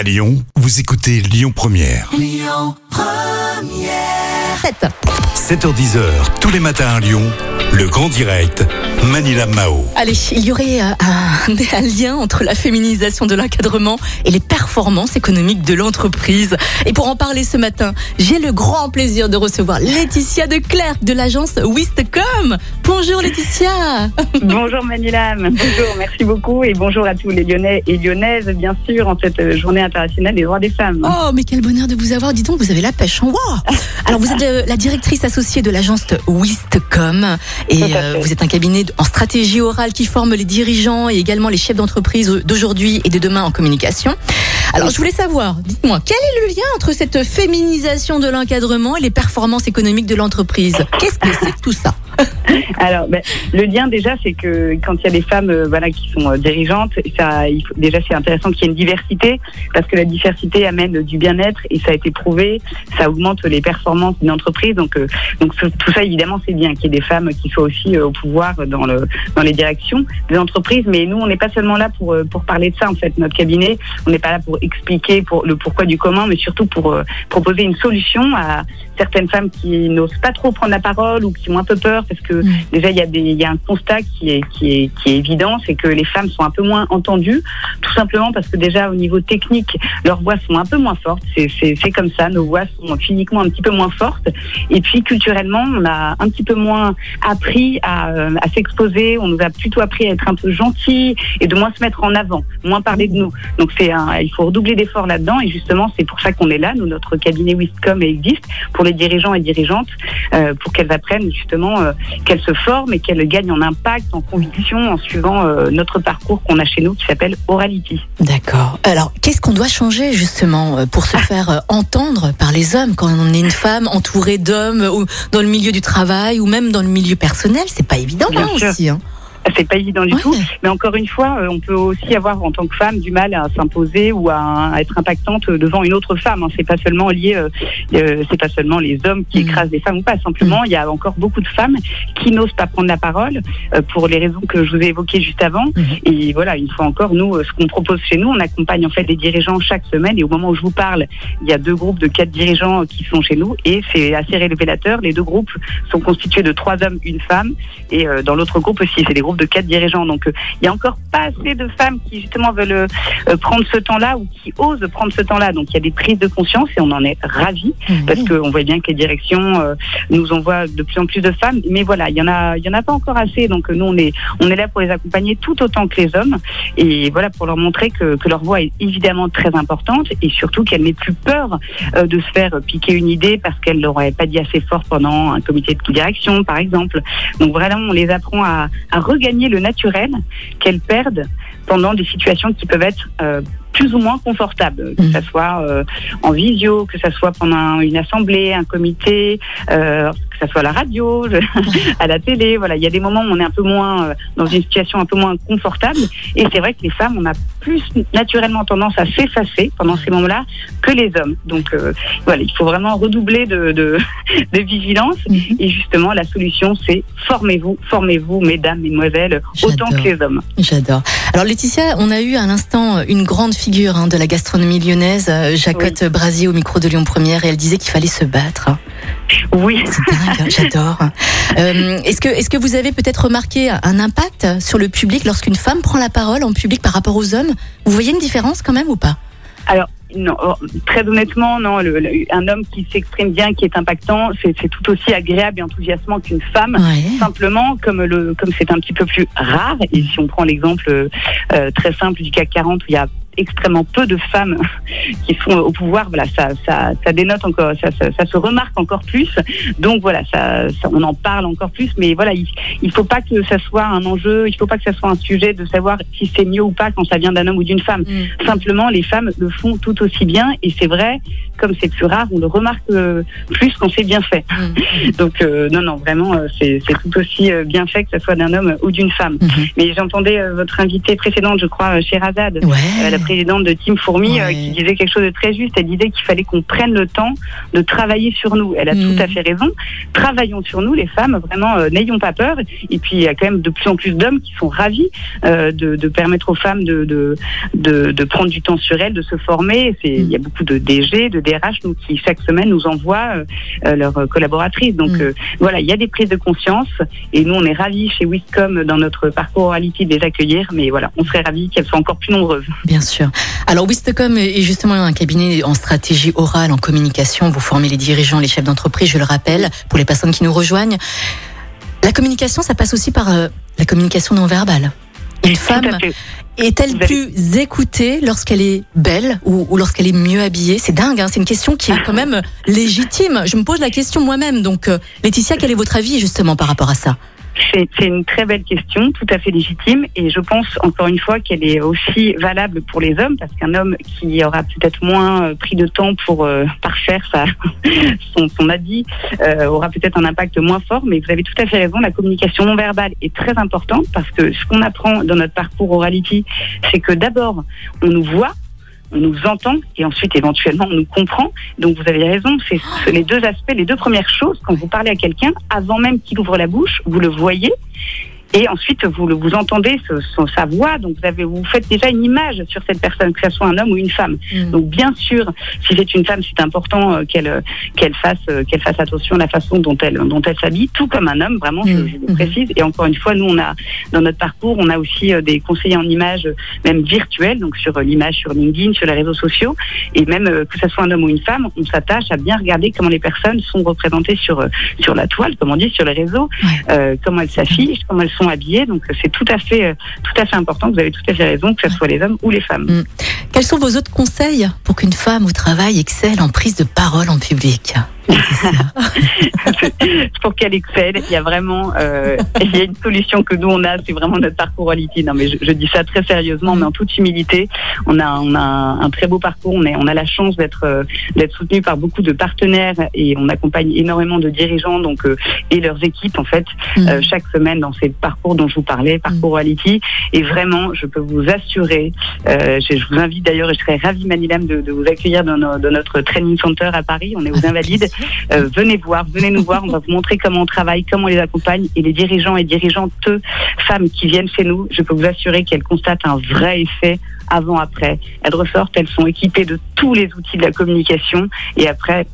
À Lyon, vous écoutez Lyon Première. 7h10h, tous les matins à Lyon, le grand direct, Manila Mao. Allez, il y aurait euh, un, un lien entre la féminisation de l'encadrement et les performances économiques de l'entreprise. Et pour en parler ce matin, j'ai le grand plaisir de recevoir Laetitia de Clerc de l'agence Wistcom. Bonjour Laetitia. Bonjour Manilam, bonjour, merci beaucoup et bonjour à tous les Lyonnais et Lyonnaises, bien sûr, en cette euh, journée internationale des droits des femmes. Oh, mais quel bonheur de vous avoir. Dis donc, vous avez la pêche. Wow. Alors, vous êtes euh, la directrice associée de l'agence Wistcom. Et euh, vous êtes un cabinet en stratégie orale qui forme les dirigeants et également les chefs d'entreprise d'aujourd'hui et de demain en communication. Alors, je voulais savoir, dites-moi, quel est le lien entre cette féminisation de l'encadrement et les performances économiques de l'entreprise? Qu'est-ce que c'est que tout ça? Alors, ben, le lien déjà, c'est que quand il y a des femmes euh, voilà, qui sont euh, dirigeantes, ça, il faut- déjà c'est intéressant qu'il y ait une diversité parce que la diversité amène du bien-être et ça a été prouvé, ça augmente les performances d'une entreprise. Donc, euh, donc tout ça évidemment c'est bien qu'il y ait des femmes qui soient aussi euh, au pouvoir dans, le, dans les directions des entreprises. Mais nous, on n'est pas seulement là pour, pour parler de ça en fait. Notre cabinet, on n'est pas là pour expliquer pour le pourquoi du comment, mais surtout pour proposer une solution à certaines femmes qui n'osent pas trop prendre la parole ou qui ont un peu peur parce que Mm. déjà il y a des il y a un constat qui est qui est qui est évident c'est que les femmes sont un peu moins entendues tout simplement parce que déjà au niveau technique leurs voix sont un peu moins fortes. C'est c'est c'est comme ça nos voix sont physiquement un petit peu moins fortes. Et puis culturellement on a un petit peu moins appris à euh, à s'exposer. On nous a plutôt appris à être un peu gentil et de moins se mettre en avant moins parler de nous. Donc c'est un il faut redoubler d'efforts là-dedans. Et justement c'est pour ça qu'on est là nous notre cabinet Wiscom existe pour les dirigeants et dirigeantes euh, pour qu'elles apprennent justement euh, qu'elles se forment et qu'elles gagnent en impact, en conviction, en suivant euh, notre parcours qu'on a chez nous qui s'appelle Orality. D'accord. Alors, qu'est-ce qu'on doit changer justement euh, pour se faire euh, entendre par les hommes quand on est une femme entourée d'hommes ou dans le milieu du travail ou même dans le milieu personnel? C'est pas évident hein, aussi. Hein. C'est pas évident du Ouais. tout, mais encore une fois, euh, on peut aussi avoir en tant que femme du mal à s'imposer ou à, à être impactante devant une autre femme. hein. C'est pas seulement lié, euh, euh, c'est pas seulement les hommes qui Mhm. écrasent les femmes ou pas. Simplement, il y a encore beaucoup de femmes qui n'osent pas prendre la parole euh, pour les raisons que je vous ai évoquées juste avant. Mhm. Et voilà, une fois encore, nous, euh, ce qu'on propose chez nous, on accompagne en fait les dirigeants chaque semaine. Et au moment où je vous parle, il y a deux groupes de quatre dirigeants qui sont chez nous, et c'est assez révélateur. Les deux groupes sont constitués de trois hommes, une femme, et euh, dans l'autre groupe aussi, c'est des groupes de quatre dirigeants. Donc, euh, il y a encore pas assez de femmes qui justement veulent euh, prendre ce temps-là ou qui osent prendre ce temps-là. Donc, il y a des prises de conscience et on en est ravis parce qu'on voit bien que les directions euh, nous envoient de plus en plus de femmes. Mais voilà, il y en a, il y en a pas encore assez. Donc, euh, nous, on est, on est là pour les accompagner tout autant que les hommes et voilà pour leur montrer que, que leur voix est évidemment très importante et surtout qu'elle n'ait plus peur euh, de se faire piquer une idée parce qu'elle l'aurait pas dit assez fort pendant un comité de direction, par exemple. Donc vraiment, on les apprend à, à regagner le naturel qu'elles perdent pendant des situations qui peuvent être euh, plus ou moins confortables, que Mhm. ça soit euh, en visio, que ça soit pendant une assemblée, un comité, euh, ça soit à la radio, à la télé. Voilà, il y a des moments où on est un peu moins euh, dans une situation un peu moins confortable. Et c'est vrai que les femmes, on a plus naturellement tendance à s'effacer pendant ces moments-là que les hommes. Donc euh, voilà, il faut vraiment redoubler de, de, de vigilance. Mhm. Et justement, la solution, c'est formez-vous, formez-vous, mesdames, mesdemoiselles, autant que les hommes. J'adore. Alors Laetitia, on a eu à l'instant une grande figure hein, de la gastronomie lyonnaise, euh, Jacotte Brasier au micro de Lyon Première, et elle disait qu'il fallait se battre. Oui. J'adore. Euh, est-ce que, est-ce que vous avez peut-être remarqué un impact sur le public lorsqu'une femme prend la parole en public par rapport aux hommes? Vous voyez une différence quand même ou pas? Alors, non, oh, très honnêtement, non. le- le- un homme qui s'exprime bien, qui est impactant, c'est c'est tout aussi agréable et enthousiasmant qu'une femme. Ouais. Simplement, comme le comme c'est un petit peu plus rare, et si on prend l'exemple euh, très simple du CAC 40 où il y a extrêmement peu de femmes qui sont au pouvoir, voilà, ça, ça, ça dénote encore, ça, ça, ça se remarque encore plus. Donc voilà, ça, ça- on en parle encore plus, mais voilà, il, il faut pas que ça soit un enjeu, il faut pas que ça soit un sujet de savoir si c'est mieux ou pas quand ça vient d'un homme ou d'une femme. Simplement, les femmes le font tout aussi bien, et c'est vrai, comme c'est plus rare, on le remarque euh, plus quand c'est bien fait. Mm. Donc euh, non, non, vraiment, euh, c'est tout aussi bien fait que ce soit d'un homme ou d'une femme. Mhm. Mais j'entendais votre invitée précédente, je crois, Sherazade. Ouais. Présidente de Team Fourmi, Ouais. qui disait quelque chose de très juste. Elle disait qu'il fallait qu'on prenne le temps de travailler sur nous. Elle a Mm. tout à fait raison. Travaillons sur nous, les femmes, vraiment, euh, n'ayons pas peur. Et puis, il y a quand même de plus en plus d'hommes qui sont ravis euh, de, de permettre aux femmes de, de, de, de prendre du temps sur elles, de se former. C'est- Il y a beaucoup de DG, de DRH, nous, qui chaque semaine nous envoient euh, euh, leurs collaboratrices. Donc, Mm. euh, voilà, il y a des prises de conscience. Et nous, on est ravis chez Wiscom, dans notre parcours oralité, de les accueillir. Mais voilà, on serait ravis qu'elles soient encore plus nombreuses. Bien sûr. Alors Wistcom est justement un cabinet en stratégie orale, en communication. Vous formez les dirigeants, les chefs d'entreprise, je le rappelle, pour les personnes qui nous rejoignent. La communication, ça passe aussi par euh, la communication non verbale. Une femme est-elle plus écoutée lorsqu'elle est belle ou, ou lorsqu'elle est mieux habillée? C'est dingue, hein, c'est une question qui est quand même légitime. Je me pose la question moi-même. Donc, euh, Laetitia, quel est votre avis justement par rapport à ça? C'est une très belle question, tout à fait légitime, et je pense encore une fois qu'elle est aussi valable pour les hommes, parce qu'un homme qui aura peut-être moins euh, pris de temps pour euh, parfaire son, son habit euh, aura peut-être un impact moins fort, mais vous avez tout à fait raison, la communication non verbale est très importante, parce que ce qu'on apprend dans notre parcours orality, c'est que d'abord, on nous voit, on nous entend et ensuite éventuellement on nous comprend. Donc vous avez raison, c'est les deux aspects, les deux premières choses quand vous parlez à quelqu'un, avant même qu'il ouvre la bouche, vous le voyez. Et ensuite, vous, le- vous entendez ce- son- sa voix, donc vous, avez, vous faites déjà une image sur cette personne, que ce soit un homme ou une femme. Donc bien sûr, si c'est une femme, c'est important euh, qu'elle qu'elle fasse euh, qu'elle fasse attention à la façon dont elle dont elle s'habille, tout comme un homme. Vraiment, je, je le précise. Et encore une fois, nous on a dans notre parcours, on a aussi euh, des conseillers en images, euh, même virtuels, donc sur l'image sur LinkedIn, sur les réseaux sociaux, et même que ce soit un homme ou une femme, on s'attache à bien regarder comment les personnes sont représentées sur sur la toile, comme on dit, sur les réseaux, Ouais. euh, comment elles s'affichent, comment elles sont habillées. Donc c'est tout à fait euh, tout à fait important. Vous avez tout à fait raison, que ce soit les hommes ou les femmes. Quels sont vos autres conseils pour qu'une femme au travail excelle en prise de parole en public? Pour qu'elle excelle, il y a vraiment euh, il y a une solution que nous on a, c'est vraiment notre parcours quality. Non mais je, je dis ça très sérieusement, mais en toute humilité. On a on a un, très beau parcours. On, est, on a la chance d'être euh, d'être soutenu par beaucoup de partenaires et on accompagne énormément de dirigeants donc euh, et leurs équipes en fait Mm. euh, chaque semaine dans ces parcours dont je vous parlais, parcours quality. Et vraiment, je peux vous assurer, euh, je, je vous invite d'ailleurs et je serais ravie Manilam de, de vous accueillir dans, notre training center à Paris. On est aux Invalides. Euh, venez voir, venez nous voir, on va vous montrer comment on travaille, comment on les accompagne. Et les dirigeants et dirigeantes femmes qui viennent chez nous, je peux vous assurer qu'elles constatent un vrai effet avant-après. Elles ressortent, elles sont équipées de tous les outils de la communication. Et après,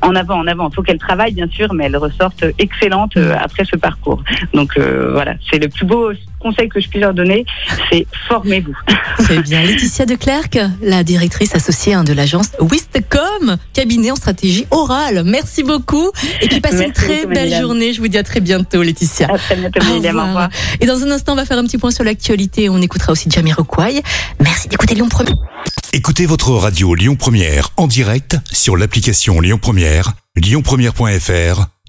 en avant, en avant. Il faut qu'elles travaillent, bien sûr, mais elles ressortent excellentes euh, après ce parcours. Donc euh, voilà, c'est le plus beau conseil que je puis leur donner, c'est formez-vous. Très bien. Laetitia de Clercq, la directrice associée hein, de l'agence Wistcom, cabinet en stratégie orale. Merci beaucoup. Et puis passez une très beaucoup, belle journée. Je vous dis à très bientôt, Laetitia. À très bientôt, Au. Au revoir. Et dans un instant, on va faire un petit point sur l'actualité. On écoutera aussi Jamiroquai. Merci d'écouter Lyon Premier. Écoutez votre radio Lyon Première en direct sur l'application Lyon Première, lyonpremière.fr